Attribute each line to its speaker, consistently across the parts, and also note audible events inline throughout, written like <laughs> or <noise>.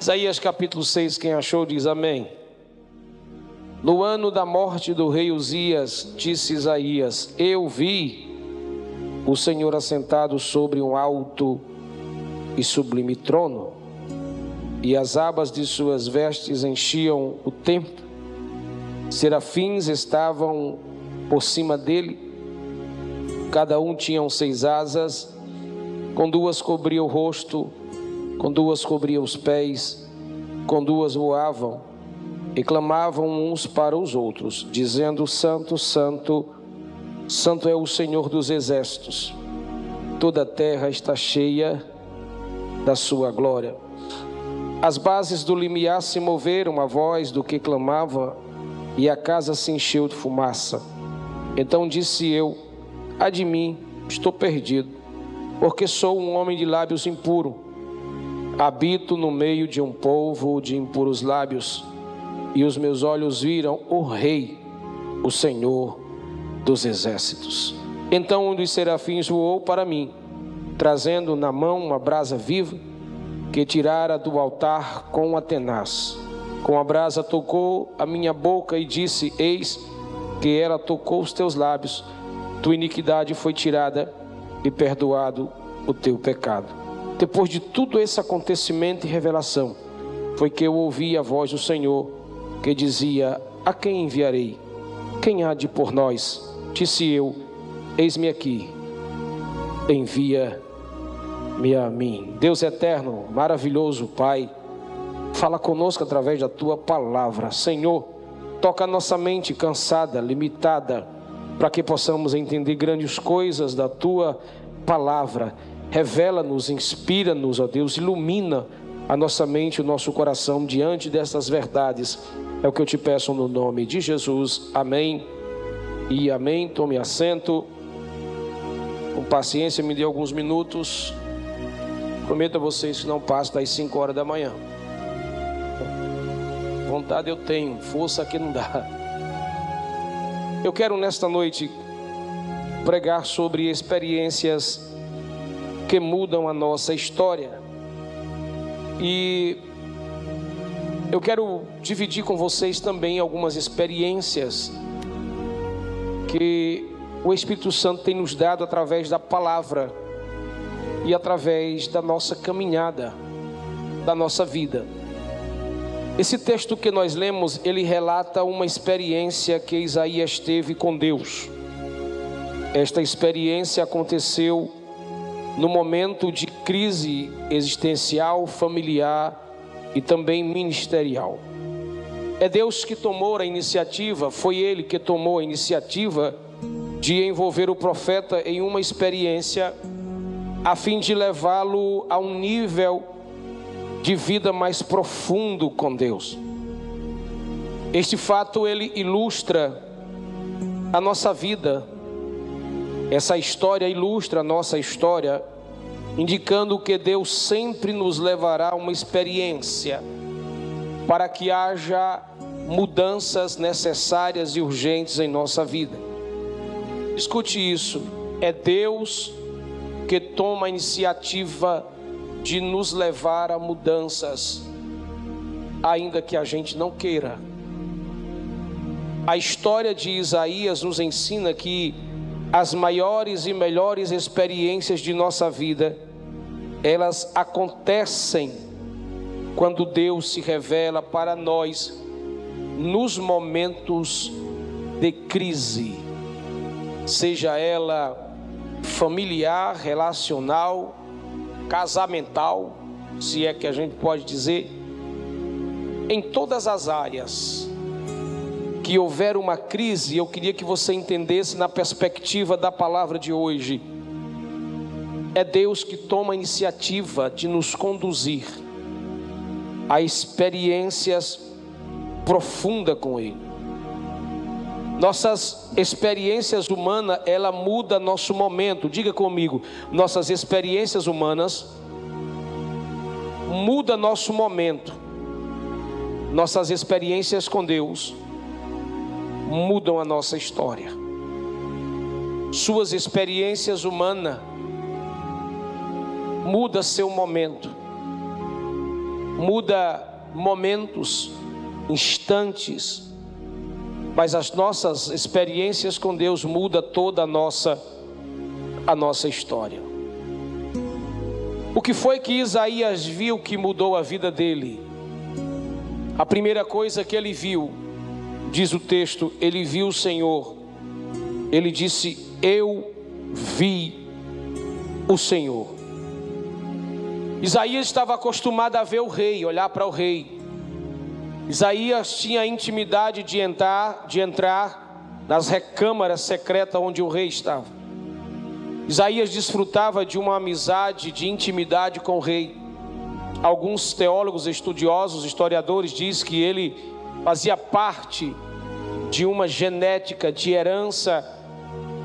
Speaker 1: Isaías capítulo 6, quem achou diz amém. No ano da morte do rei Uzias, disse Isaías: Eu vi o Senhor assentado sobre um alto e sublime trono, e as abas de suas vestes enchiam o templo. Serafins estavam por cima dele, cada um tinha seis asas, com duas cobria o rosto, com duas cobria os pés, com duas voavam e clamavam uns para os outros, dizendo: Santo, Santo, Santo é o Senhor dos exércitos. Toda a terra está cheia da sua glória. As bases do limiar se moveram a voz do que clamava, e a casa se encheu de fumaça. Então disse eu: Ai mim, estou perdido, porque sou um homem de lábios impuros. Habito no meio de um povo de impuros lábios e os meus olhos viram o Rei, o Senhor dos exércitos. Então um dos serafins voou para mim, trazendo na mão uma brasa viva que tirara do altar com a tenaz. Com a brasa tocou a minha boca e disse: Eis que ela tocou os teus lábios, tua iniquidade foi tirada e perdoado o teu pecado. Depois de tudo esse acontecimento e revelação, foi que eu ouvi a voz do Senhor que dizia: A quem enviarei? Quem há de por nós? Disse eu: Eis-me aqui, envia-me a mim. Deus eterno, maravilhoso Pai, fala conosco através da tua palavra. Senhor, toca a nossa mente cansada, limitada, para que possamos entender grandes coisas da tua palavra. Revela-nos, inspira-nos, ó Deus, ilumina a nossa mente, o nosso coração diante dessas verdades é o que eu te peço no nome de Jesus. Amém. E amém. Tome assento. Com paciência, me dê alguns minutos. Prometo a vocês que não passo das 5 horas da manhã. Vontade eu tenho, força que não dá. Eu quero nesta noite pregar sobre experiências que mudam a nossa história. E eu quero dividir com vocês também algumas experiências que o Espírito Santo tem nos dado através da palavra e através da nossa caminhada, da nossa vida. Esse texto que nós lemos, ele relata uma experiência que Isaías teve com Deus. Esta experiência aconteceu no momento de crise existencial, familiar e também ministerial. É Deus que tomou a iniciativa, foi Ele que tomou a iniciativa de envolver o profeta em uma experiência a fim de levá-lo a um nível de vida mais profundo com Deus. Este fato ele ilustra a nossa vida. Essa história ilustra a nossa história indicando que Deus sempre nos levará a uma experiência para que haja mudanças necessárias e urgentes em nossa vida. Escute isso, é Deus que toma a iniciativa de nos levar a mudanças, ainda que a gente não queira. A história de Isaías nos ensina que as maiores e melhores experiências de nossa vida elas acontecem quando Deus se revela para nós nos momentos de crise, seja ela familiar, relacional, casamental, se é que a gente pode dizer, em todas as áreas que houver uma crise, eu queria que você entendesse na perspectiva da palavra de hoje é Deus que toma a iniciativa de nos conduzir a experiências profundas com Ele. Nossas experiências humanas, ela muda nosso momento. Diga comigo, nossas experiências humanas muda nosso momento. Nossas experiências com Deus mudam a nossa história. Suas experiências humanas muda seu momento. muda momentos, instantes, mas as nossas experiências com Deus muda toda a nossa a nossa história. O que foi que Isaías viu que mudou a vida dele? A primeira coisa que ele viu, diz o texto, ele viu o Senhor. Ele disse: Eu vi o Senhor. Isaías estava acostumado a ver o rei, olhar para o rei. Isaías tinha a intimidade de entrar, de entrar nas recâmaras secretas onde o rei estava. Isaías desfrutava de uma amizade, de intimidade com o rei. Alguns teólogos, estudiosos, historiadores dizem que ele fazia parte de uma genética de herança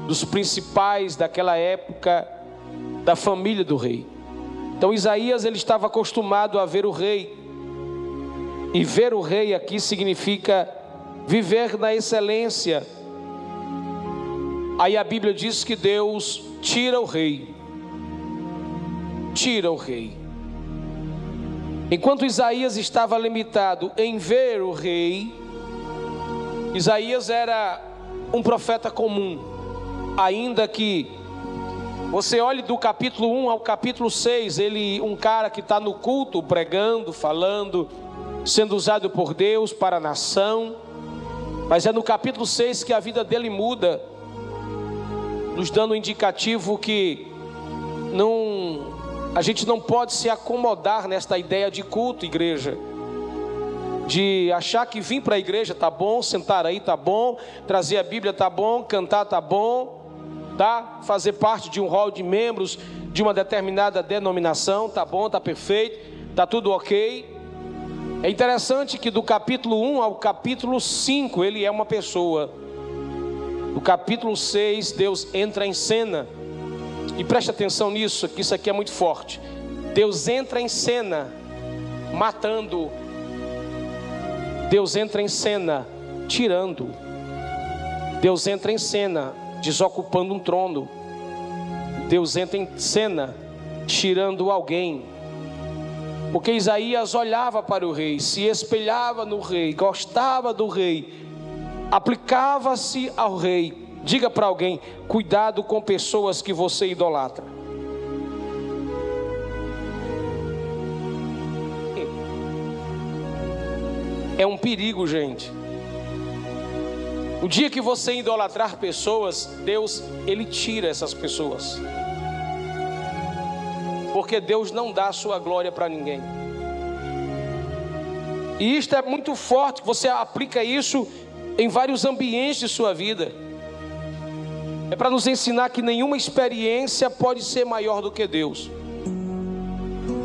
Speaker 1: dos principais daquela época da família do rei. Então Isaías ele estava acostumado a ver o rei. E ver o rei aqui significa viver na excelência. Aí a Bíblia diz que Deus tira o rei. Tira o rei. Enquanto Isaías estava limitado em ver o rei, Isaías era um profeta comum, ainda que você olhe do capítulo 1 ao capítulo 6, ele um cara que está no culto, pregando, falando, sendo usado por Deus para a nação, mas é no capítulo 6 que a vida dele muda nos dando um indicativo que não a gente não pode se acomodar nesta ideia de culto, igreja. De achar que vir para a igreja tá bom, sentar aí tá bom, trazer a Bíblia tá bom, cantar tá bom, tá? Fazer parte de um hall de membros de uma determinada denominação, tá bom, tá perfeito, tá tudo OK. É interessante que do capítulo 1 ao capítulo 5 ele é uma pessoa. No capítulo 6, Deus entra em cena. E preste atenção nisso, que isso aqui é muito forte. Deus entra em cena matando. Deus entra em cena tirando. Deus entra em cena desocupando um trono. Deus entra em cena tirando alguém. Porque Isaías olhava para o rei, se espelhava no rei, gostava do rei, aplicava-se ao rei. Diga para alguém: cuidado com pessoas que você idolatra. É um perigo, gente. O dia que você idolatrar pessoas, Deus, Ele tira essas pessoas. Porque Deus não dá a sua glória para ninguém. E isto é muito forte, você aplica isso em vários ambientes de sua vida. É para nos ensinar que nenhuma experiência pode ser maior do que Deus.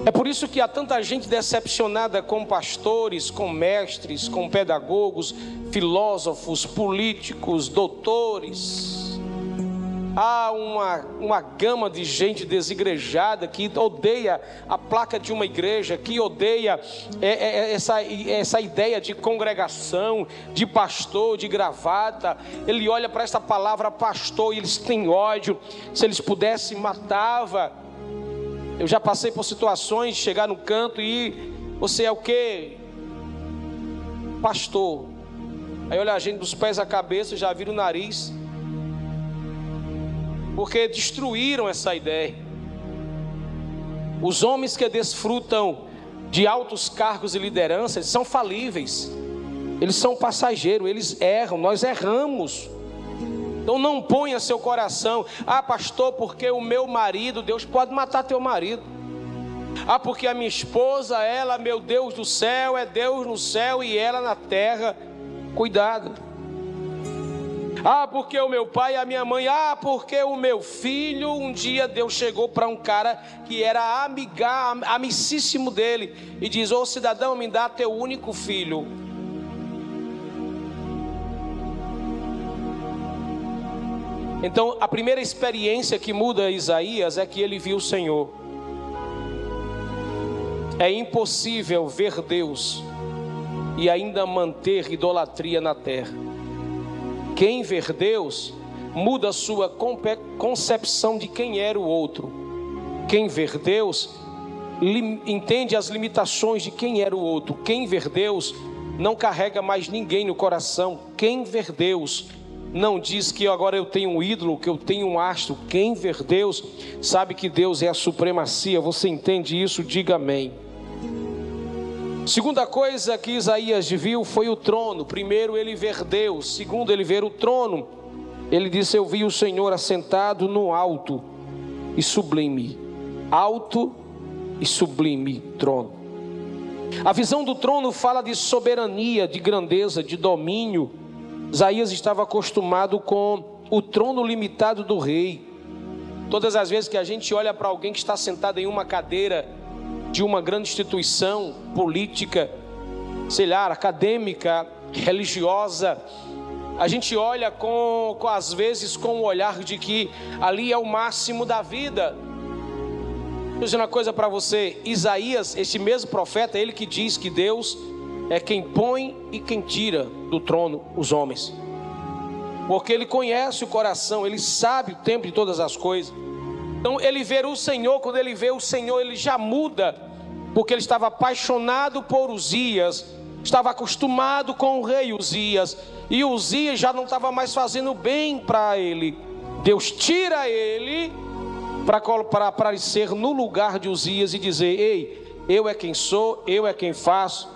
Speaker 1: É por isso que há tanta gente decepcionada com pastores, com mestres, com pedagogos, filósofos, políticos, doutores há uma, uma gama de gente desigrejada que odeia a placa de uma igreja, que odeia é, é, é, essa, essa ideia de congregação, de pastor, de gravata. Ele olha para essa palavra pastor e eles têm ódio. Se eles pudessem, matava. Eu já passei por situações de chegar no canto e você é o que? Pastor. Aí olha a gente dos pés à cabeça, já vira o nariz porque destruíram essa ideia. Os homens que desfrutam de altos cargos e liderança, eles são falíveis, eles são passageiros, eles erram, nós erramos. Então não ponha seu coração, ah, pastor, porque o meu marido, Deus pode matar teu marido. Ah, porque a minha esposa, ela, meu Deus do céu, é Deus no céu e ela na terra. Cuidado. Ah, porque o meu pai e a minha mãe. Ah, porque o meu filho. Um dia Deus chegou para um cara que era amiga, amicíssimo dele e diz: Ô cidadão, me dá teu único filho. Então, a primeira experiência que muda Isaías é que ele viu o Senhor. É impossível ver Deus e ainda manter idolatria na terra. Quem ver Deus muda sua concepção de quem era o outro. Quem ver Deus entende as limitações de quem era o outro. Quem ver Deus não carrega mais ninguém no coração. Quem ver Deus não diz que agora eu tenho um ídolo, que eu tenho um astro. Quem ver Deus sabe que Deus é a supremacia. Você entende isso? Diga amém. Segunda coisa que Isaías viu foi o trono. Primeiro, ele ver Deus. Segundo, ele ver o trono. Ele disse: Eu vi o Senhor assentado no alto e sublime. Alto e sublime trono. A visão do trono fala de soberania, de grandeza, de domínio. Isaías estava acostumado com o trono limitado do rei. Todas as vezes que a gente olha para alguém que está sentado em uma cadeira de uma grande instituição política, sei lá, acadêmica, religiosa, a gente olha com, com às vezes com o olhar de que ali é o máximo da vida. Vou dizer uma coisa para você: Isaías, esse mesmo profeta, ele que diz que Deus é quem põe e quem tira do trono os homens, porque ele conhece o coração, ele sabe o tempo de todas as coisas. Então ele vê o Senhor, quando ele vê o Senhor, ele já muda, porque ele estava apaixonado por Uzias, estava acostumado com o rei Uzias, e Uzias já não estava mais fazendo bem para ele. Deus tira ele para aparecer no lugar de Uzias e dizer: Ei, eu é quem sou, eu é quem faço,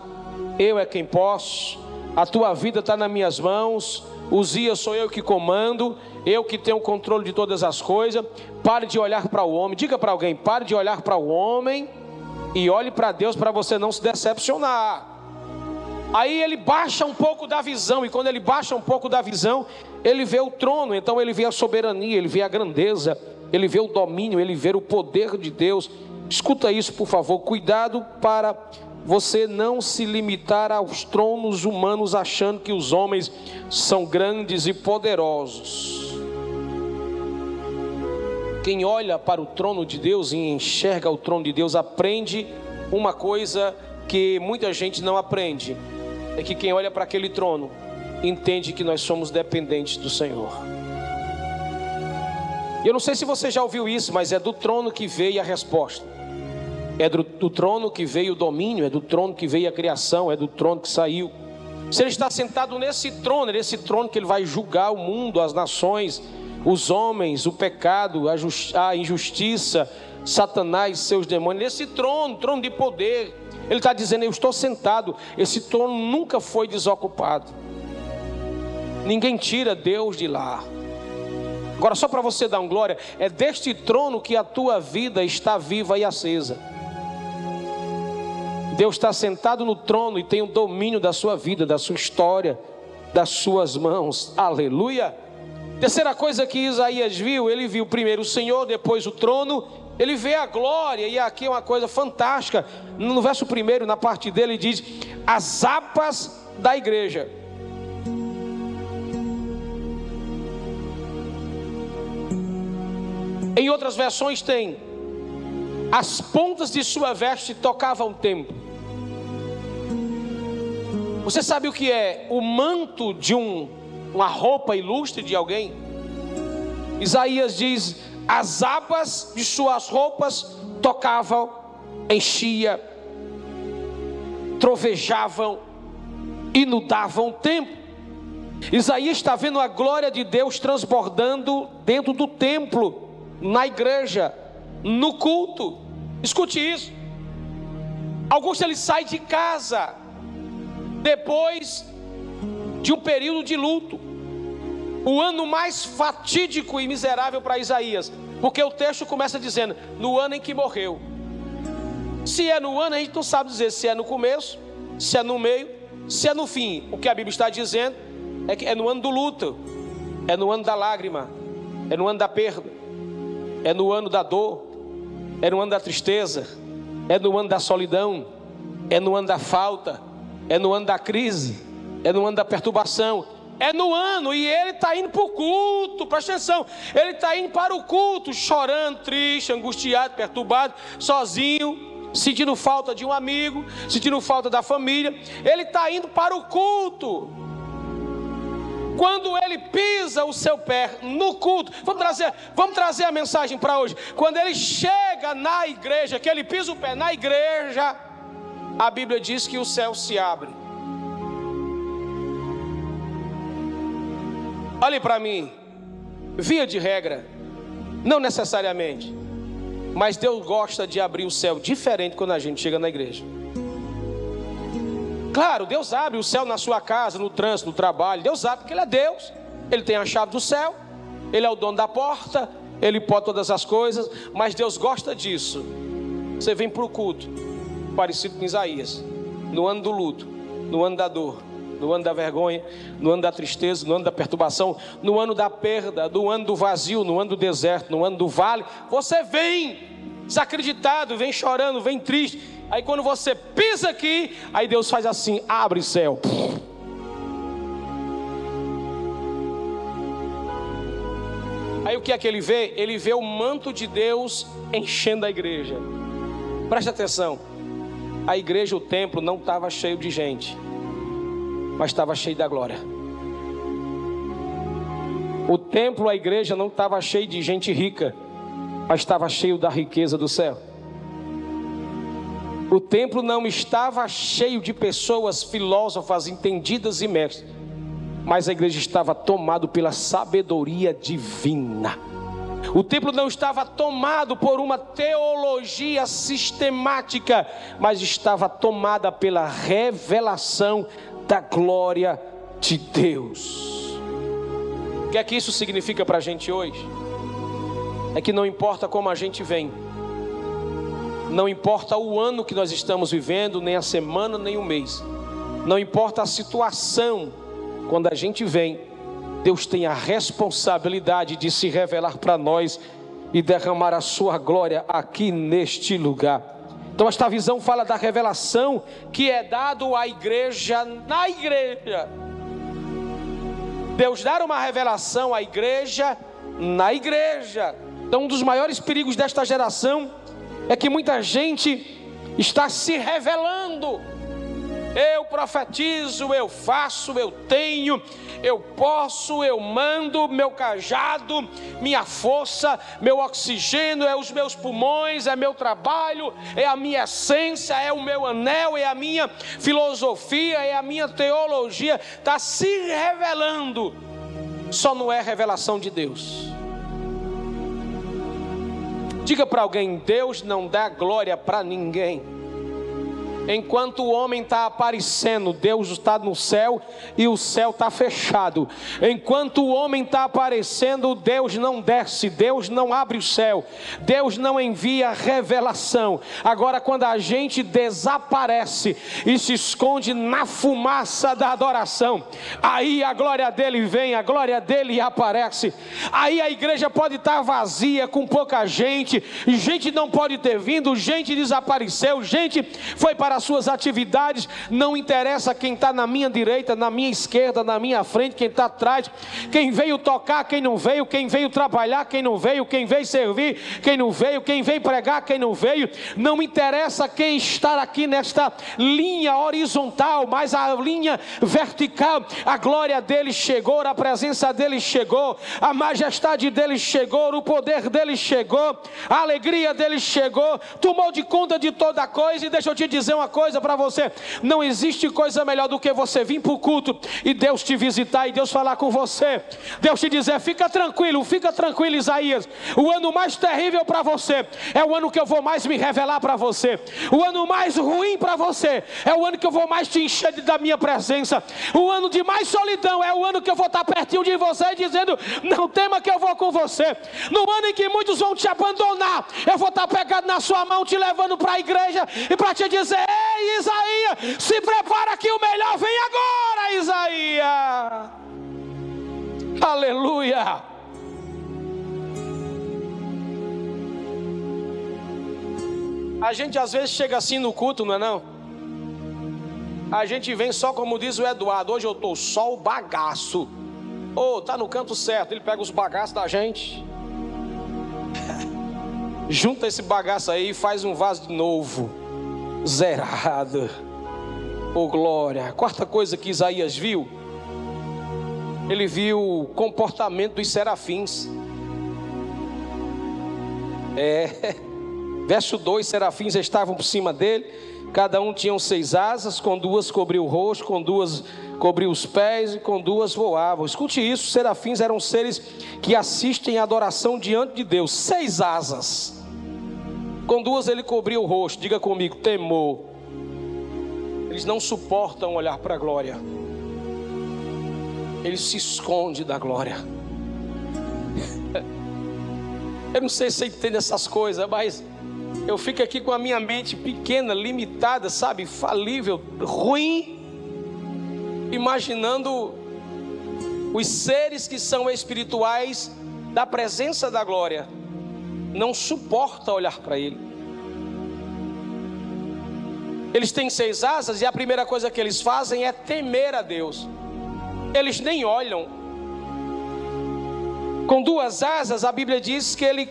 Speaker 1: eu é quem posso, a tua vida está nas minhas mãos. Uzias sou eu que comando, eu que tenho o controle de todas as coisas. Pare de olhar para o homem, diga para alguém: pare de olhar para o homem e olhe para Deus para você não se decepcionar. Aí ele baixa um pouco da visão, e quando ele baixa um pouco da visão, ele vê o trono, então ele vê a soberania, ele vê a grandeza, ele vê o domínio, ele vê o poder de Deus. Escuta isso, por favor. Cuidado para você não se limitar aos tronos humanos achando que os homens são grandes e poderosos. Quem olha para o trono de Deus e enxerga o trono de Deus aprende uma coisa que muita gente não aprende: é que quem olha para aquele trono entende que nós somos dependentes do Senhor. Eu não sei se você já ouviu isso, mas é do trono que veio a resposta. É do, do, trono que veio o domínio, é do trono que veio a criação, é do trono que saiu. Se ele está sentado nesse trono, é nesse trono que ele vai julgar o mundo, as nações, os homens, o pecado, a, just, a injustiça, Satanás, seus demônios, nesse trono, trono de poder. Ele está dizendo: Eu estou sentado. Esse trono nunca foi desocupado. Ninguém tira Deus de lá. Agora, só para você dar um glória, é deste trono que a tua vida está viva e acesa. Deus está sentado no trono e tem o domínio da sua vida, da sua história, das suas mãos. Aleluia. Terceira coisa que Isaías viu, ele viu primeiro o Senhor, depois o trono, ele vê a glória, e aqui é uma coisa fantástica. No verso primeiro, na parte dele, diz: as apas da igreja. Em outras versões tem as pontas de sua veste tocavam o templo. Você sabe o que é o manto de um, uma roupa ilustre de alguém? Isaías diz: as abas de suas roupas tocavam, enchia, trovejavam, inundavam o templo. Isaías está vendo a glória de Deus transbordando dentro do templo na igreja, no culto. Escute isso. Augusto ele sai de casa depois de um período de luto. O ano mais fatídico e miserável para Isaías, porque o texto começa dizendo: no ano em que morreu. Se é no ano, a gente não sabe dizer se é no começo, se é no meio, se é no fim. O que a Bíblia está dizendo é que é no ano do luto, é no ano da lágrima, é no ano da perda é no ano da dor, é no ano da tristeza, é no ano da solidão, é no ano da falta, é no ano da crise, é no ano da perturbação, é no ano e ele está indo para o culto, presta atenção, ele está indo para o culto, chorando, triste, angustiado, perturbado, sozinho, sentindo falta de um amigo, sentindo falta da família, ele está indo para o culto. Quando ele pisa o seu pé no culto, vamos trazer, vamos trazer a mensagem para hoje. Quando ele chega na igreja, que ele pisa o pé na igreja, a Bíblia diz que o céu se abre. Olhe para mim, via de regra, não necessariamente, mas Deus gosta de abrir o céu diferente quando a gente chega na igreja. Claro, Deus abre o céu na sua casa, no trânsito, no trabalho. Deus abre porque Ele é Deus. Ele tem a chave do céu. Ele é o dono da porta. Ele pode todas as coisas. Mas Deus gosta disso. Você vem para o culto, parecido com Isaías, no ano do luto, no ano da dor, no ano da vergonha, no ano da tristeza, no ano da perturbação, no ano da perda, no ano do vazio, no ano do deserto, no ano do vale. Você vem desacreditado, vem chorando, vem triste Aí quando você pisa aqui, aí Deus faz assim: abre céu. Aí o que é que ele vê? Ele vê o manto de Deus enchendo a igreja. Preste atenção. A igreja, o templo, não estava cheio de gente, mas estava cheio da glória. O templo, a igreja, não estava cheio de gente rica, mas estava cheio da riqueza do céu. O templo não estava cheio de pessoas filósofas, entendidas e mestres, mas a igreja estava tomado pela sabedoria divina. O templo não estava tomado por uma teologia sistemática, mas estava tomada pela revelação da glória de Deus. O que é que isso significa para a gente hoje? É que não importa como a gente vem, não importa o ano que nós estamos vivendo, nem a semana, nem o mês. Não importa a situação, quando a gente vem, Deus tem a responsabilidade de se revelar para nós e derramar a sua glória aqui neste lugar. Então esta visão fala da revelação que é dado à igreja na igreja. Deus dar uma revelação à igreja na igreja. Então um dos maiores perigos desta geração é que muita gente está se revelando. Eu profetizo, eu faço, eu tenho, eu posso, eu mando, meu cajado, minha força, meu oxigênio, é os meus pulmões, é meu trabalho, é a minha essência, é o meu anel, é a minha filosofia, é a minha teologia, está se revelando, só não é revelação de Deus. Diga para alguém: Deus não dá glória para ninguém. Enquanto o homem está aparecendo, Deus está no céu e o céu está fechado. Enquanto o homem está aparecendo, Deus não desce, Deus não abre o céu, Deus não envia revelação. Agora, quando a gente desaparece e se esconde na fumaça da adoração, aí a glória dele vem, a glória dele aparece. Aí a igreja pode estar tá vazia, com pouca gente, gente não pode ter vindo, gente desapareceu, gente foi para as suas atividades, não interessa quem está na minha direita, na minha esquerda, na minha frente, quem está atrás, quem veio tocar, quem não veio, quem veio trabalhar, quem não veio, quem veio servir, quem não veio, quem veio pregar, quem não veio, não interessa quem está aqui nesta linha horizontal, mas a linha vertical, a glória dele chegou, a presença dele chegou, a majestade dele chegou, o poder dele chegou, a alegria dele chegou, tomou de conta de toda coisa, e deixa eu te dizer uma uma coisa para você: não existe coisa melhor do que você vir para o culto e Deus te visitar e Deus falar com você. Deus te dizer: fica tranquilo, fica tranquilo, Isaías. O ano mais terrível para você é o ano que eu vou mais me revelar para você. O ano mais ruim para você é o ano que eu vou mais te encher da minha presença. O ano de mais solidão é o ano que eu vou estar pertinho de você dizendo: não tema que eu vou com você. No ano em que muitos vão te abandonar, eu vou estar pegado na sua mão, te levando para a igreja e para te dizer: Ei, Isaías, se prepara que o melhor vem agora, Isaías. Aleluia. A gente às vezes chega assim no culto, não é não? A gente vem só como diz o Eduardo, hoje eu estou só o bagaço. Ô, oh, tá no canto certo, ele pega os bagaços da gente. <laughs> Junta esse bagaço aí e faz um vaso de novo zerado. Oh glória. Quarta coisa que Isaías viu ele viu o comportamento dos serafins. É, <laughs> verso 2: serafins estavam por cima dele, cada um tinha seis asas, com duas cobriu o rosto, com duas cobriu os pés e com duas voavam. Escute isso: serafins eram seres que assistem à adoração diante de Deus, seis asas. Com duas ele cobriu o rosto, diga comigo, temor. Eles não suportam olhar para a glória. Ele se esconde da glória. <laughs> Eu não sei se você entende essas coisas, mas eu fico aqui com a minha mente pequena, limitada, sabe, falível, ruim, imaginando os seres que são espirituais da presença da glória, não suporta olhar para Ele. Eles têm seis asas e a primeira coisa que eles fazem é temer a Deus. Eles nem olham com duas asas, a Bíblia diz que ele,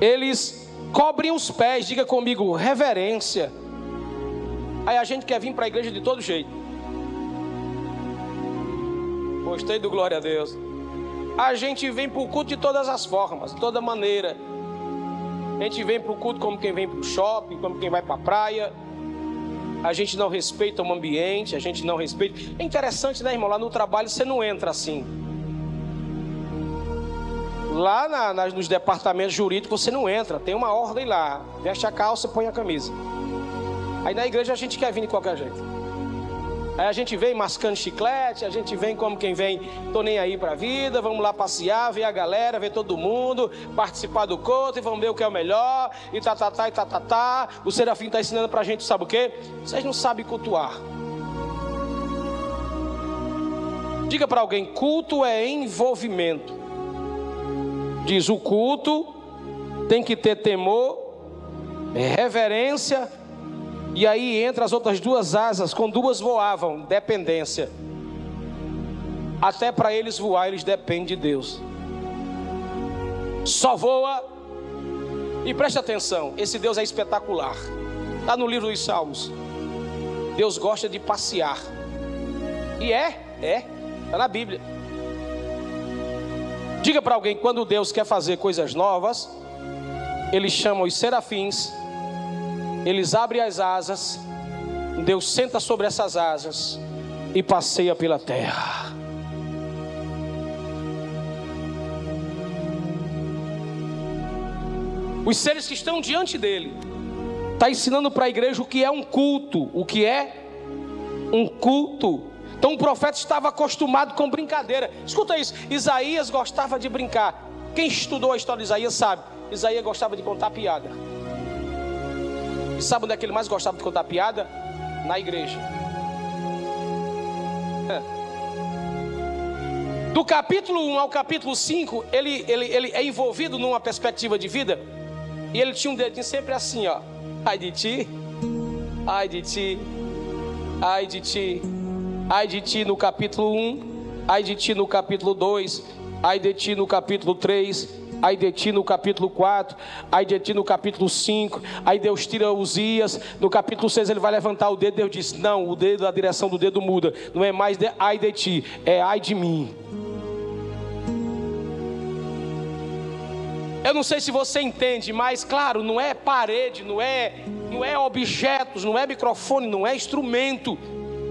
Speaker 1: eles cobrem os pés, diga comigo, reverência. Aí a gente quer vir para a igreja de todo jeito. Gostei do glória a Deus. A gente vem para o culto de todas as formas, de toda maneira. A gente vem para o culto como quem vem para o shopping, como quem vai para a praia. A gente não respeita o ambiente, a gente não respeita. É interessante, né, irmão? Lá no trabalho você não entra assim. Lá na, nos departamentos jurídicos você não entra, tem uma ordem lá. Veste a calça, põe a camisa. Aí na igreja a gente quer vir de qualquer jeito. Aí a gente vem mascando chiclete, a gente vem como quem vem, tô nem aí pra vida, vamos lá passear, ver a galera, ver todo mundo, participar do culto e vamos ver o que é o melhor, e tá, tá, tá, e tá, tá, tá. O Serafim tá ensinando pra gente, sabe o quê? Vocês não sabem cultuar. Diga para alguém, culto é envolvimento. Diz: o culto tem que ter temor, reverência, e aí entra as outras duas asas, com duas voavam, dependência. Até para eles voar, eles dependem de Deus. Só voa, e preste atenção: esse Deus é espetacular. Está no livro dos Salmos. Deus gosta de passear. E é, é, está na Bíblia. Diga para alguém: quando Deus quer fazer coisas novas, Ele chama os serafins, eles abrem as asas, Deus senta sobre essas asas e passeia pela terra. Os seres que estão diante dele, está ensinando para a igreja o que é um culto, o que é um culto. Então o profeta estava acostumado com brincadeira. Escuta isso: Isaías gostava de brincar. Quem estudou a história de Isaías sabe. Isaías gostava de contar piada. E sabe onde é que ele mais gostava de contar piada? Na igreja. É. Do capítulo 1 ao capítulo 5, ele, ele, ele é envolvido numa perspectiva de vida. E ele tinha um dedinho sempre assim, ó. Ai de ti, ai de ti, ai de ti. Ai de ti no capítulo 1, ai de ti no capítulo 2, ai de ti no capítulo 3, ai de ti no capítulo 4, ai de ti no capítulo 5, aí Deus tira Uzias, no capítulo 6 ele vai levantar o dedo, Deus diz, não, o dedo, a direção do dedo muda, não é mais de, ai de ti, é ai de mim. Eu não sei se você entende, mas claro, não é parede, não é, não é objetos, não é microfone, não é instrumento.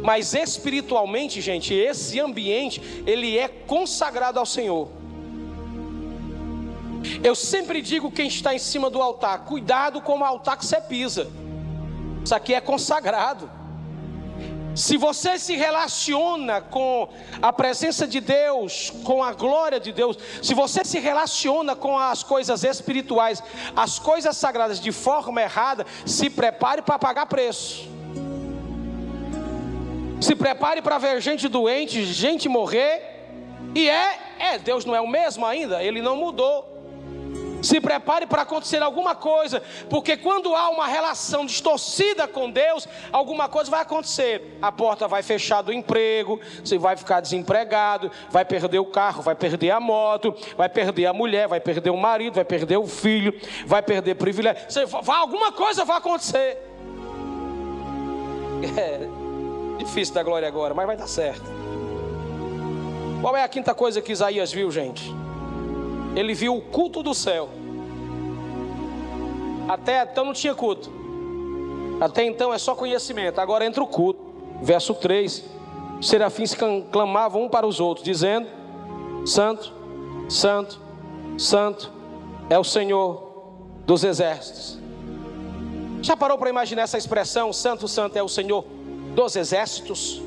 Speaker 1: Mas espiritualmente, gente, esse ambiente, ele é consagrado ao Senhor. Eu sempre digo quem está em cima do altar, cuidado com o altar que você pisa. Isso aqui é consagrado. Se você se relaciona com a presença de Deus, com a glória de Deus, se você se relaciona com as coisas espirituais, as coisas sagradas de forma errada, se prepare para pagar preço. Se prepare para ver gente doente, gente morrer. E é, é, Deus não é o mesmo ainda, ele não mudou. Se prepare para acontecer alguma coisa, porque quando há uma relação distorcida com Deus, alguma coisa vai acontecer. A porta vai fechar do emprego, você vai ficar desempregado, vai perder o carro, vai perder a moto, vai perder a mulher, vai perder o marido, vai perder o filho, vai perder privilégio. Você, vai, alguma coisa vai acontecer. <laughs> É. Difícil dar glória agora, mas vai dar certo. Qual é a quinta coisa que Isaías viu, gente? Ele viu o culto do céu. Até então não tinha culto. Até então é só conhecimento. Agora entra o culto. Verso 3. Os serafins clamavam um para os outros, dizendo: Santo, Santo, Santo é o Senhor dos exércitos. Já parou para imaginar essa expressão? Santo, Santo é o Senhor dos exércitos?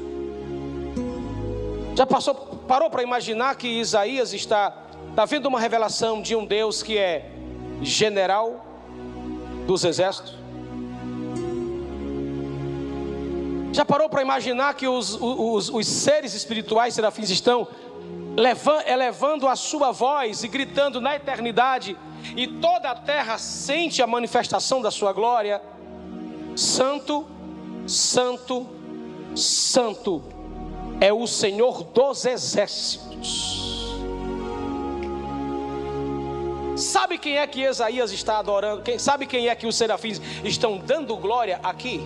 Speaker 1: Já passou, parou para imaginar que Isaías está, está vendo uma revelação de um Deus que é general dos exércitos? Já parou para imaginar que os, os, os seres espirituais serafins estão elevando a sua voz e gritando na eternidade, e toda a terra sente a manifestação da sua glória? Santo, Santo, Santo é o Senhor dos exércitos. Sabe quem é que Isaías está adorando? Quem, sabe quem é que os serafins estão dando glória aqui?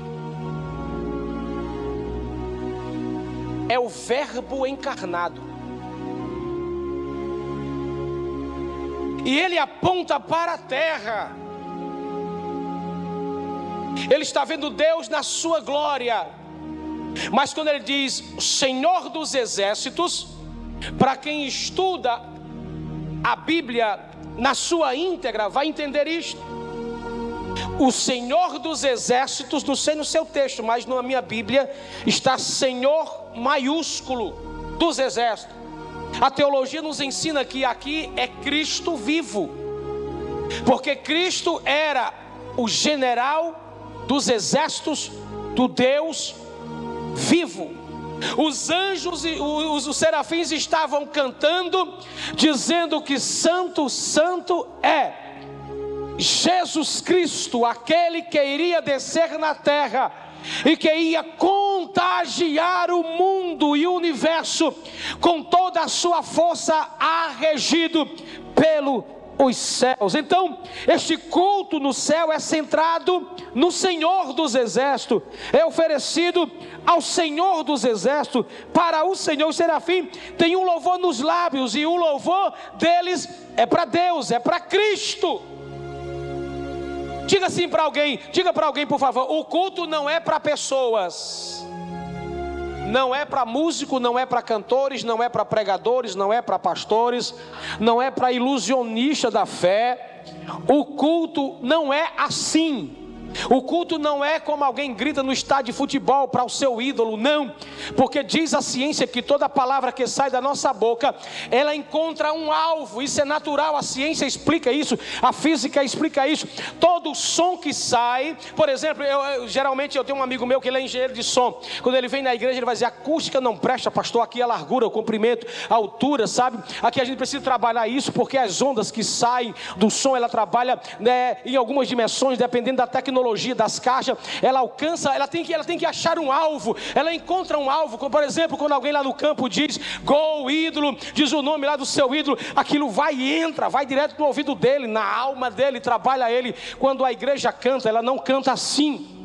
Speaker 1: É o Verbo encarnado. E ele aponta para a terra. Ele está vendo Deus na sua glória. Mas quando ele diz Senhor dos exércitos, para quem estuda a Bíblia na sua íntegra, vai entender isto. O Senhor dos exércitos, não sei no seu texto, mas na minha Bíblia está Senhor maiúsculo dos exércitos. A teologia nos ensina que aqui é Cristo vivo, porque Cristo era o general dos exércitos do Deus vivo. Os anjos e os, os serafins estavam cantando, dizendo que Santo, Santo é Jesus Cristo, aquele que iria descer na terra e que ia contagiar o mundo e o universo com toda a sua força, arregido pelo os céus. Então, este culto no céu é centrado no Senhor dos Exércitos, é oferecido ao Senhor dos Exércitos, para o Senhor. O serafim tem um louvor nos lábios, e o louvor deles é para Deus, é para Cristo. Diga assim para alguém, diga para alguém, por favor: o culto não é para pessoas não é para músico, não é para cantores, não é para pregadores, não é para pastores, não é para ilusionista da fé. O culto não é assim. O culto não é como alguém grita no estádio de futebol para o seu ídolo, não, porque diz a ciência que toda palavra que sai da nossa boca, ela encontra um alvo, isso é natural, a ciência explica isso, a física explica isso. Todo som que sai, por exemplo, eu, eu, geralmente eu tenho um amigo meu que ele é engenheiro de som, quando ele vem na igreja, ele vai dizer: acústica não presta, pastor, aqui é a largura, o comprimento, a altura, sabe? Aqui a gente precisa trabalhar isso, porque as ondas que saem do som, ela trabalha né, em algumas dimensões, dependendo da tecnologia tecnologia das caixas, ela alcança, ela tem que, ela tem que achar um alvo, ela encontra um alvo, como por exemplo, quando alguém lá no campo diz gol, ídolo, diz o nome lá do seu ídolo, aquilo vai e entra, vai direto no ouvido dele, na alma dele, trabalha ele. Quando a igreja canta, ela não canta assim.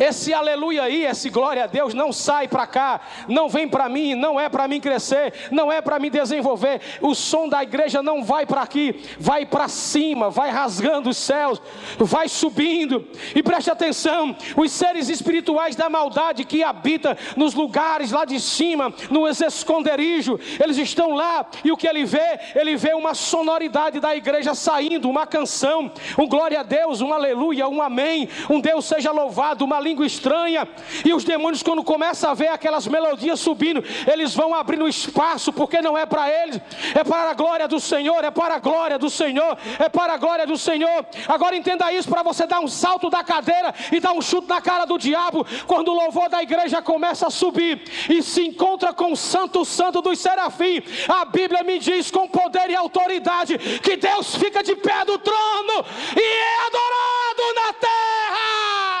Speaker 1: Esse aleluia aí, esse glória a Deus não sai para cá, não vem para mim, não é para mim crescer, não é para mim desenvolver. O som da igreja não vai para aqui, vai para cima, vai rasgando os céus, vai subindo. E preste atenção: os seres espirituais da maldade que habitam nos lugares lá de cima, no esconderijo, eles estão lá e o que ele vê? Ele vê uma sonoridade da igreja saindo, uma canção, um glória a Deus, um aleluia, um amém, um Deus seja louvado, uma língua estranha, e os demônios, quando começam a ver aquelas melodias subindo, eles vão abrindo espaço, porque não é para eles, é para a glória do Senhor, é para a glória do Senhor, é para a glória do Senhor. Agora entenda isso para você dar um salto da cadeira e dar um chute na cara do diabo, quando o louvor da igreja começa a subir e se encontra com o Santo Santo dos Serafim. A Bíblia me diz com poder e autoridade que Deus fica de pé do trono e é adorado na terra.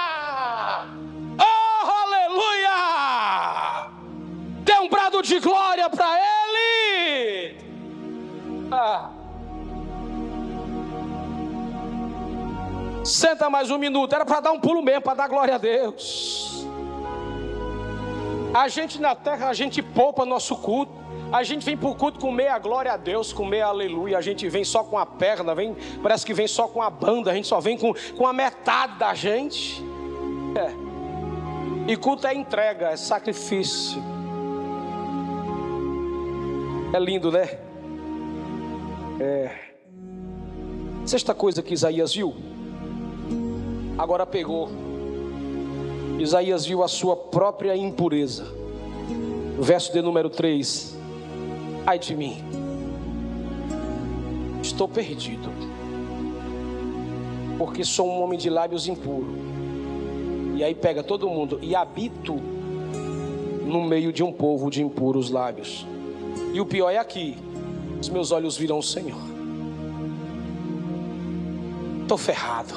Speaker 1: De glória para Ele. Ah. Senta mais um minuto, era para dar um pulo mesmo, para dar glória a Deus. A gente na terra, a gente poupa nosso culto. A gente vem para o culto com meia glória a Deus, com meia aleluia. A gente vem só com a perna, vem, parece que vem só com a banda. A gente só vem com, com a metade da gente. É. E culto é entrega, é sacrifício. É lindo, né? É. Sexta coisa que Isaías viu. Agora pegou. Isaías viu a sua própria impureza. Verso de número 3. Ai de mim. Estou perdido. Porque sou um homem de lábios impuros. E aí pega todo mundo e habito no meio de um povo de impuros lábios. E o pior é aqui: os meus olhos viram o Senhor. Estou ferrado.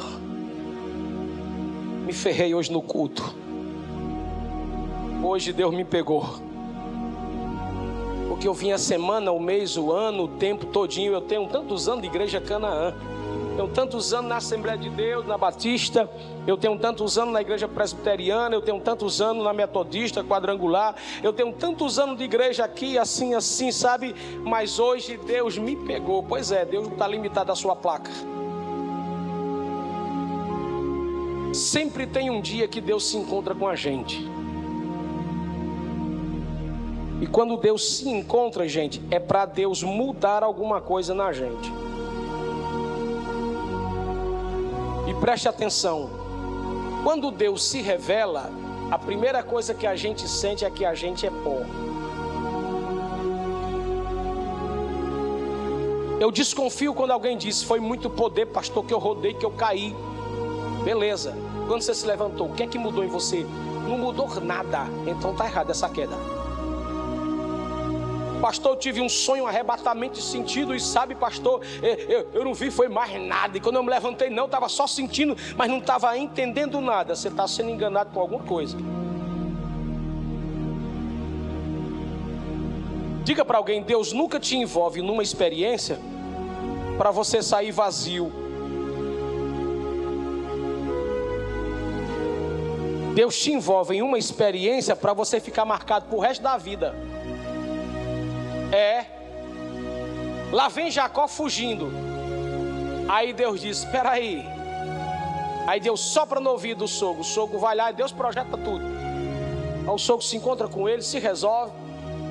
Speaker 1: Me ferrei hoje no culto. Hoje Deus me pegou. Porque eu vim a semana, o mês, o ano, o tempo todinho. Eu tenho tantos anos de igreja Canaã tenho tantos anos na Assembleia de Deus, na Batista, eu tenho tantos anos na Igreja Presbiteriana, eu tenho tantos anos na Metodista, Quadrangular, eu tenho tantos anos de igreja aqui, assim, assim, sabe? Mas hoje Deus me pegou. Pois é, Deus não está limitado à sua placa. Sempre tem um dia que Deus se encontra com a gente. E quando Deus se encontra, gente, é para Deus mudar alguma coisa na gente. Preste atenção: quando Deus se revela, a primeira coisa que a gente sente é que a gente é pó. Eu desconfio quando alguém diz: Foi muito poder, pastor, que eu rodei, que eu caí. Beleza. Quando você se levantou, o que é que mudou em você? Não mudou nada. Então tá errado essa queda. Pastor, eu tive um sonho, um arrebatamento de sentido, e sabe, pastor, eu, eu, não vi, foi mais nada. E quando eu me levantei, não, estava só sentindo, mas não estava entendendo nada. Você está sendo enganado com alguma coisa. Diga para alguém: Deus nunca te envolve numa experiência para você sair vazio. Deus te envolve em uma experiência para você ficar marcado para o resto da vida. É. Lá vem Jacó fugindo. Aí Deus diz: Espera aí. Aí Deus sopra no ouvido do sogro. O sogro vai lá e Deus projeta tudo. Aí o sogro se encontra com ele, se resolve.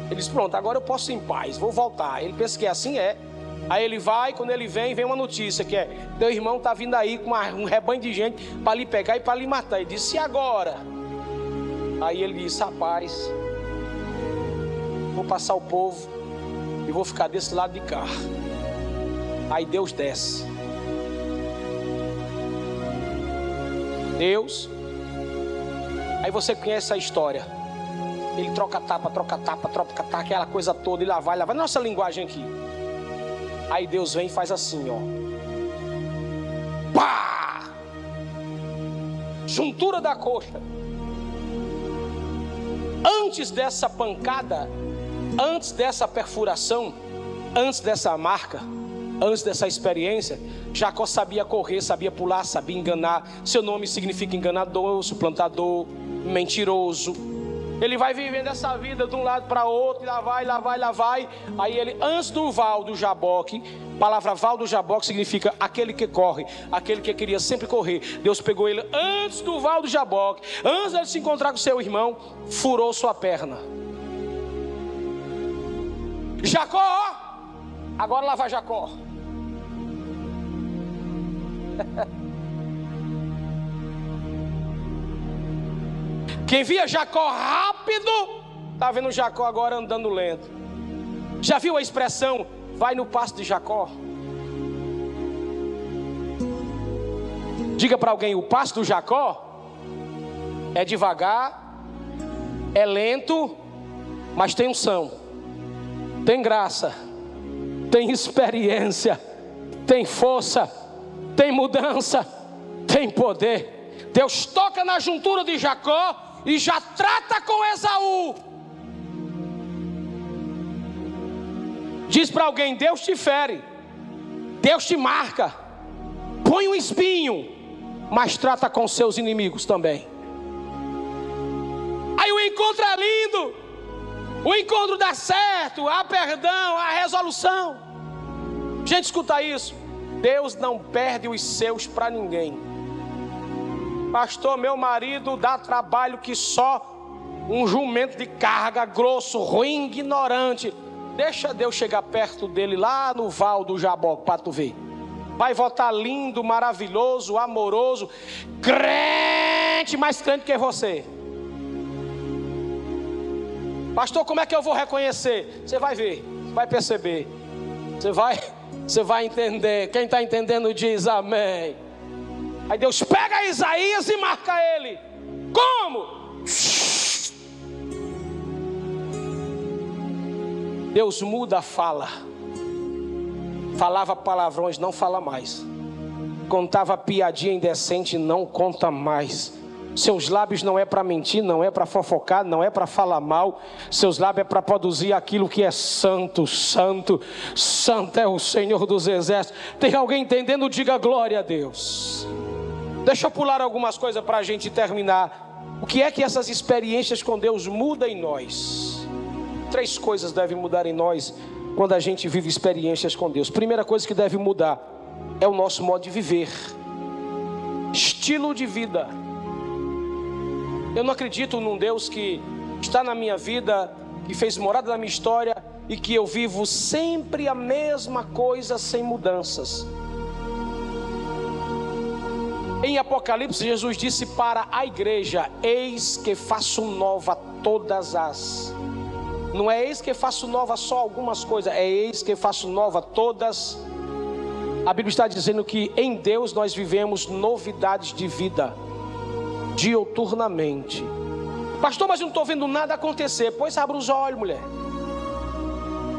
Speaker 1: Ele diz: Pronto, agora eu posso ir em paz, vou voltar. Ele pensa que é assim é. Aí ele vai, quando ele vem, vem uma notícia que é: Teu irmão está vindo aí com uma, um rebanho de gente para lhe pegar e para lhe matar. Ele disse: E agora? Aí ele disse: Rapaz, vou passar o povo vou ficar desse lado de cá. Aí Deus desce. Deus. Aí você conhece a história. Ele troca tapa, troca tapa, troca tapa, aquela coisa toda, e lá vai, lá vai. Nossa linguagem aqui. Aí Deus vem e faz assim, ó. Pá! Juntura da coxa. Antes dessa pancada, Antes dessa perfuração, antes dessa marca, antes dessa experiência, Jacó sabia correr, sabia pular, sabia enganar. Seu nome significa enganador, suplantador, mentiroso. Ele vai vivendo essa vida de um lado para outro, e lá vai, lá vai, lá vai. Aí ele, antes do val do Jaboque, palavra val do Jaboque significa aquele que corre, aquele que queria sempre correr. Deus pegou ele antes do val do Jaboque, antes de se encontrar com seu irmão, furou sua perna. Jacó, agora lá vai Jacó. <laughs> Quem via Jacó rápido, está vendo Jacó agora andando lento. Já viu a expressão, vai no passo de Jacó? Diga para alguém, o passo do Jacó é devagar, é lento, mas tem unção tem graça, tem experiência, tem força, tem mudança, tem poder. Deus toca na juntura de Jacó e já trata com Esaú. Diz para alguém: Deus te fere, Deus te marca, põe um espinho, mas trata com seus inimigos também. Aí o encontro é lindo. O encontro dá certo, há perdão, há resolução. Gente, escuta isso. Deus não perde os seus para ninguém. Pastor, meu marido dá trabalho que só um jumento de carga grosso, ruim, ignorante. Deixa Deus chegar perto dele lá no val do Jabó para tu ver. Vai votar lindo, maravilhoso, amoroso, crente, mais crente que você. Pastor, como é que eu vou reconhecer? Você vai ver, vai perceber. Você vai, <laughs> você vai entender. Quem está entendendo diz amém. Aí Deus pega Isaías e marca ele. Como? <laughs> Deus muda a fala. Falava palavrões, não fala mais. Contava piadinha indecente, não conta mais. Seus lábios não é para mentir, não é para fofocar, não é para falar mal. Seus lábios é para produzir aquilo que é santo, santo, santo é o Senhor dos exércitos. Tem alguém entendendo? Diga glória a Deus. Deixa eu pular algumas coisas para a gente terminar. O que é que essas experiências com Deus mudam em nós? Três coisas devem mudar em nós quando a gente vive experiências com Deus. Primeira coisa que deve mudar é o nosso modo de viver, estilo de vida. Eu não acredito num Deus que está na minha vida, que fez morada na minha história e que eu vivo sempre a mesma coisa sem mudanças. Em Apocalipse, Jesus disse para a igreja: Eis que faço nova todas as. Não é eis que faço nova só algumas coisas, é eis que faço nova todas. A Bíblia está dizendo que em Deus nós vivemos novidades de vida, dioturnamente. Pastor, mas eu não estou vendo nada acontecer. Pois abra os olhos, mulher.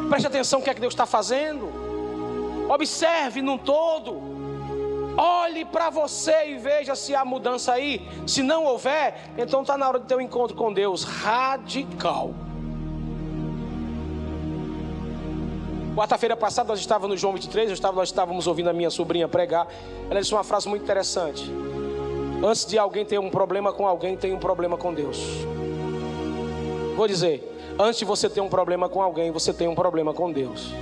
Speaker 1: Preste atenção no que é que Deus está fazendo. Observe num todo. Olhe para você e veja se há mudança aí. Se não houver, então está na hora de ter um encontro com Deus radical. Quarta-feira passada nós estávamos no João 23, estava, nós estávamos ouvindo a minha sobrinha pregar. Ela disse uma frase muito interessante. Antes de alguém ter um problema com alguém, tem um problema com Deus. Vou dizer, antes de você ter um problema com alguém, você tem um problema com Deus.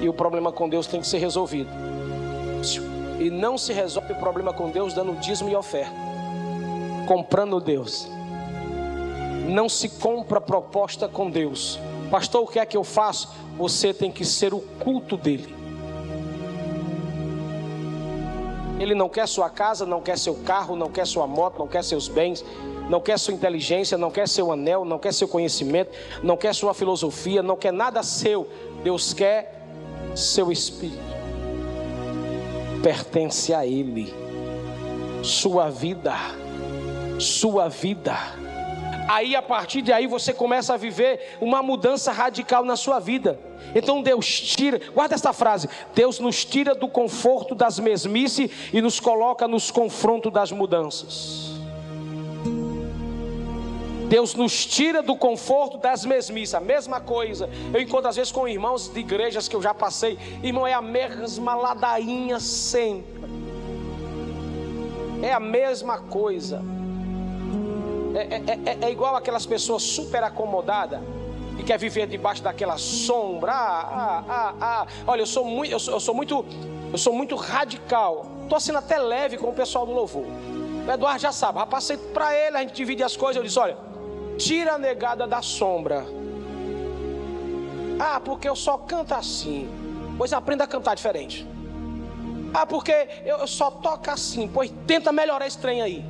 Speaker 1: E o problema com Deus tem que ser resolvido. E não se resolve o problema com Deus dando dízimo e oferta, comprando Deus. Não se compra proposta com Deus. Pastor, o que é que eu faço? Você tem que ser o culto dele. Ele não quer sua casa, não quer seu carro, não quer sua moto, não quer seus bens, não quer sua inteligência, não quer seu anel, não quer seu conhecimento, não quer sua filosofia, não quer nada seu. Deus quer seu espírito pertence a Ele. Sua vida, sua vida. Aí a partir de aí você começa a viver uma mudança radical na sua vida. Então Deus tira, guarda esta frase: Deus nos tira do conforto das mesmices e nos coloca nos confrontos das mudanças. Deus nos tira do conforto das mesmices, a mesma coisa. Eu encontro às vezes com irmãos de igrejas que eu já passei, irmão, é a mesma ladainha sempre. É a mesma coisa. É, é, é, é igual aquelas pessoas super acomodadas e quer viver debaixo daquela sombra. Ah, ah, ah, ah. Olha, eu sou muito, eu sou, eu sou muito, eu sou muito radical. Estou sendo até leve com o pessoal do louvor. O Eduardo já sabe, rapaz, passei para ele, a gente divide as coisas. Eu disse: olha, Tira a negada da sombra. Ah, porque eu só canto assim. Pois aprenda a cantar diferente. Ah, porque eu só toco assim. Pois tenta melhorar esse trem aí.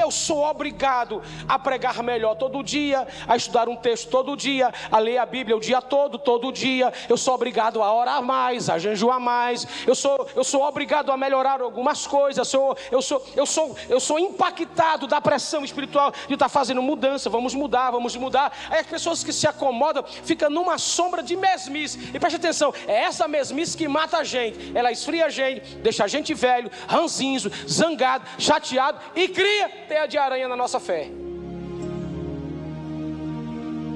Speaker 1: Eu sou obrigado a pregar melhor todo dia, a estudar um texto todo dia, a ler a Bíblia o dia todo, todo dia. Eu sou obrigado a orar mais, a jejuar mais. Eu sou, eu sou obrigado a melhorar algumas coisas. Eu sou, eu sou, eu sou, eu sou impactado da pressão espiritual de estar fazendo mudança. Vamos mudar, vamos mudar. Aí as pessoas que se acomodam ficam numa sombra de mesmice. E preste atenção, é essa mesmice que mata a gente. Ela esfria a gente, deixa a gente velho, ranzinzo, zangado, chateado e cria teia de aranha na nossa fé.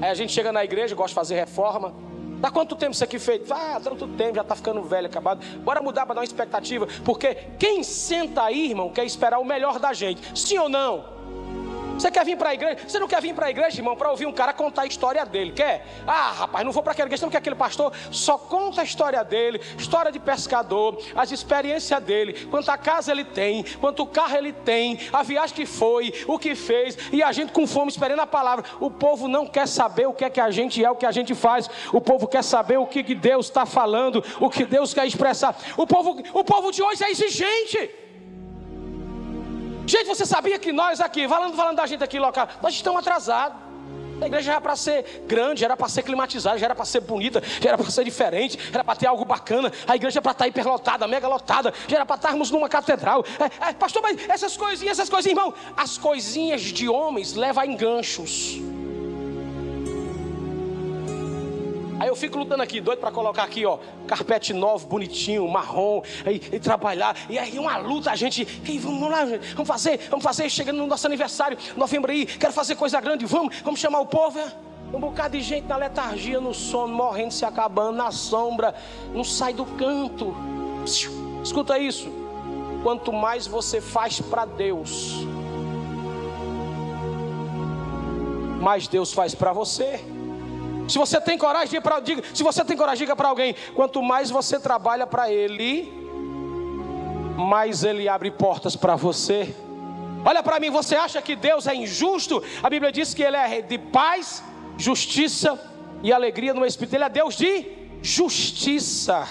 Speaker 1: Aí a gente chega na igreja, gosta de fazer reforma. Dá quanto tempo isso aqui feito? Ah, tanto tempo, já está ficando velho, acabado. Bora mudar para dar uma expectativa. Porque quem senta aí, irmão, quer esperar o melhor da gente. Sim ou não? Você quer vir para a igreja? Você não quer vir para a igreja, irmão, para ouvir um cara contar a história dele? Quer? Ah, rapaz, não vou para aquela igreja, porque aquele pastor só conta a história dele, história de pescador, as experiências dele, quanta casa ele tem, quanto carro ele tem, a viagem que foi, o que fez, e a gente com fome esperando a palavra. O povo não quer saber o que é que a gente é, o que a gente faz. O povo quer saber o que Deus está falando, o que Deus quer expressar. O povo, o povo de hoje é exigente. Gente, você sabia que nós aqui, falando, falando da gente aqui local, nós estamos atrasados. A igreja era para ser grande, era para ser climatizada, já era para ser bonita, já era para ser diferente, era para ter algo bacana. A igreja para estar hiperlotada, mega lotada, já era para estarmos numa catedral. É, é, pastor, mas essas coisinhas, essas coisinhas, irmão, as coisinhas de homens levam a enganchos. Aí eu fico lutando aqui, doido para colocar aqui, ó, carpete novo, bonitinho, marrom, e, e trabalhar. E aí uma luta, a gente, vamos lá, vamos fazer, vamos fazer, chegando no nosso aniversário, novembro aí, quero fazer coisa grande, vamos, vamos chamar o povo. É? Um bocado de gente na letargia, no sono, morrendo, se acabando, na sombra, não sai do canto. Escuta isso. Quanto mais você faz para Deus, mais Deus faz para você. Se você tem coragem, para se você tem coragem, diga para alguém: quanto mais você trabalha para Ele, mais Ele abre portas para você. Olha para mim, você acha que Deus é injusto? A Bíblia diz que Ele é de paz, justiça e alegria no Espírito. Ele é Deus de justiça.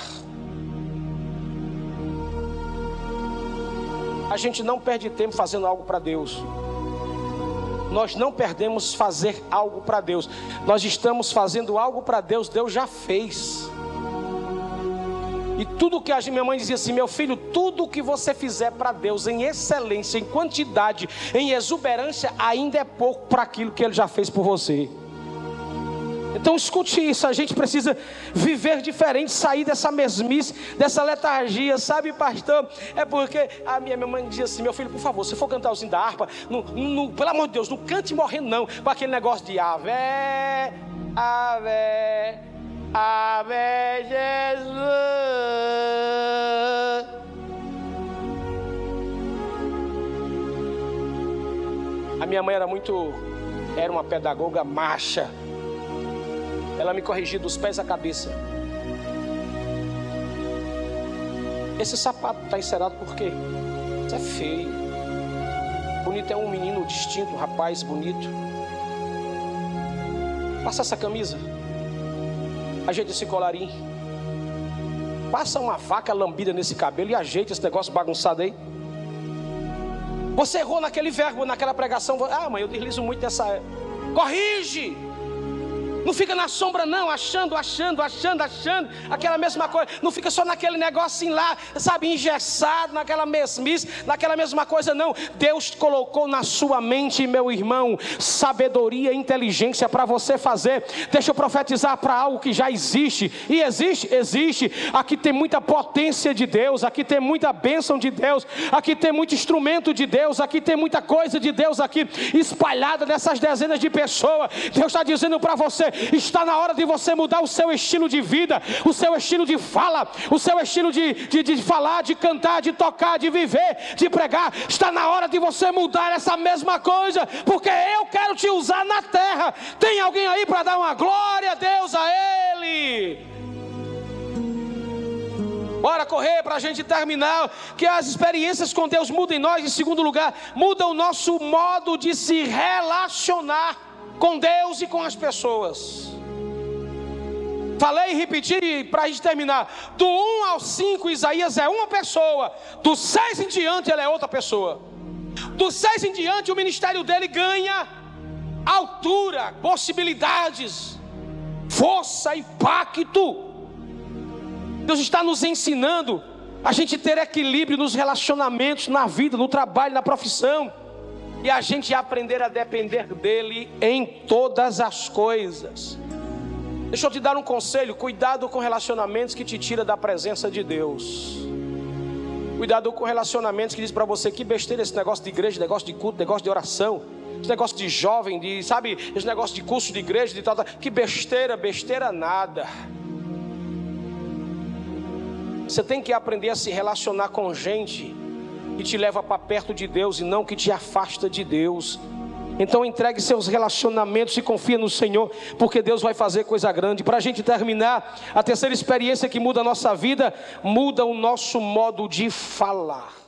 Speaker 1: A gente não perde tempo fazendo algo para Deus nós não perdemos fazer algo para Deus. Nós estamos fazendo algo para Deus, Deus já fez. E tudo que a minha mãe dizia assim, meu filho, tudo que você fizer para Deus em excelência, em quantidade, em exuberância, ainda é pouco para aquilo que Ele já fez por você. Então escute isso, a gente precisa viver diferente, sair dessa mesmice, dessa letargia, sabe, pastor? É porque a minha, mãe dizia assim: meu filho, por favor, se for cantar o da harpa, no, no, pelo amor de Deus, não cante morrendo, não, com aquele negócio de ave, ave, ave Jesus. A minha mãe era muito, era uma pedagoga macha ela me corrigiu dos pés à cabeça. Esse sapato está encerado por quê? Isso é feio. Bonito é um menino distinto, um rapaz bonito. Passa essa camisa. Ajeita esse colarinho. Passa uma vaca lambida nesse cabelo e ajeita esse negócio bagunçado aí. Você errou naquele verbo, naquela pregação. Ah, mãe, eu deslizo muito nessa. Corrige! Não fica na sombra, não, achando, achando, achando, achando, aquela mesma coisa. Não fica só naquele negocinho lá, sabe, engessado, naquela mesmice, naquela mesma coisa, não. Deus colocou na sua mente, meu irmão, sabedoria inteligência para você fazer. Deixa eu profetizar para algo que já existe. E existe, existe. Aqui tem muita potência de Deus, aqui tem muita bênção de Deus, aqui tem muito instrumento de Deus, aqui tem muita coisa de Deus aqui espalhada nessas dezenas de pessoas. Deus está dizendo para você: Está na hora de você mudar o seu estilo de vida, o seu estilo de fala, o seu estilo de, de, de falar, de cantar, de tocar, de viver, de pregar. Está na hora de você mudar essa mesma coisa, porque eu quero te usar na terra. Tem alguém aí para dar uma glória a Deus a Ele? Bora correr para a gente terminar. Que as experiências com Deus mudem nós. Em segundo lugar, mudam o nosso modo de se relacionar com Deus e com as pessoas. Falei e repeti para a gente terminar. Do 1 ao 5, Isaías é uma pessoa. Do 6 em diante, ele é outra pessoa. Do 6 em diante, o ministério dele ganha altura, possibilidades, força, impacto. Deus está nos ensinando a gente ter equilíbrio nos relacionamentos, na vida, no trabalho, na profissão e a gente aprender a depender dele em todas as coisas. Deixa eu te dar um conselho: cuidado com relacionamentos que te tira da presença de Deus. Cuidado com relacionamentos que diz para você que besteira esse negócio de igreja, negócio de culto, negócio de oração, esse negócio de jovem, de sabe, esse negócio de curso de igreja, de tal, tal. que besteira, besteira nada. Você tem que aprender a se relacionar com gente que te leva para perto de Deus e não que te afasta de Deus. Então entregue seus relacionamentos e confia no Senhor, porque Deus vai fazer coisa grande. Para a gente terminar, a terceira experiência que muda a nossa vida, muda o nosso modo de falar.